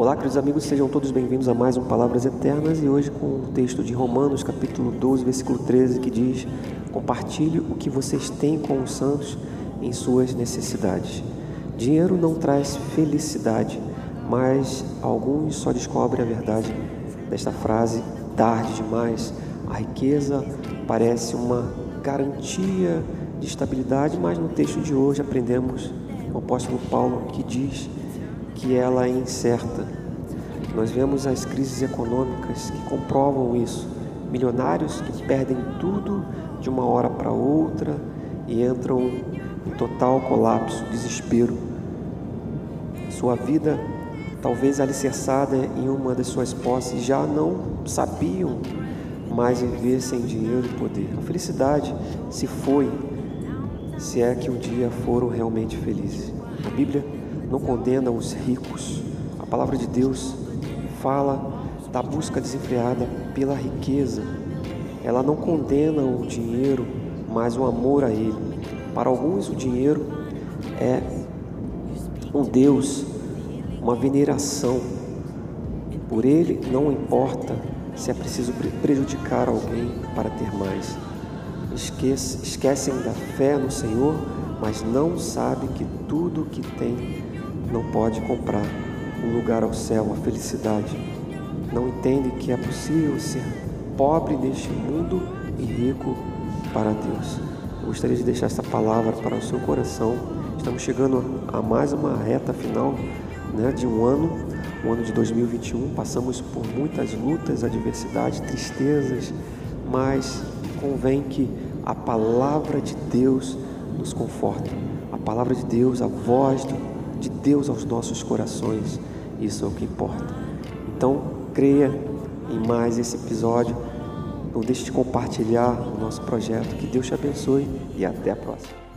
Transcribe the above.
Olá, queridos amigos, sejam todos bem-vindos a mais um Palavras Eternas e hoje com o texto de Romanos, capítulo 12, versículo 13, que diz: Compartilhe o que vocês têm com os santos em suas necessidades. Dinheiro não traz felicidade, mas alguns só descobrem a verdade desta frase tarde demais. A riqueza parece uma garantia de estabilidade, mas no texto de hoje aprendemos o apóstolo Paulo que diz que ela é incerta. Nós vemos as crises econômicas que comprovam isso. Milionários que perdem tudo de uma hora para outra e entram em total colapso, desespero. Sua vida, talvez alicerçada em uma das suas posses, já não sabiam mais viver sem dinheiro e poder. A felicidade se foi, se é que um dia foram realmente felizes. A Bíblia não condena os ricos. A palavra de Deus fala da busca desenfreada pela riqueza. Ela não condena o dinheiro, mas o amor a ele. Para alguns, o dinheiro é um Deus, uma veneração. Por ele, não importa se é preciso prejudicar alguém para ter mais. esquecem da fé no Senhor, mas não sabem que tudo que tem não pode comprar um lugar ao céu, a felicidade. Não entende que é possível ser pobre neste mundo e rico para Deus. Eu gostaria de deixar essa palavra para o seu coração. Estamos chegando a mais uma reta final né, de um ano, o ano de 2021. Passamos por muitas lutas, adversidades, tristezas, mas convém que a palavra de Deus nos conforte. A palavra de Deus, a voz de Deus aos nossos corações. Isso é o que importa. Então, creia em mais esse episódio. Não deixe de compartilhar o nosso projeto. Que Deus te abençoe e até a próxima.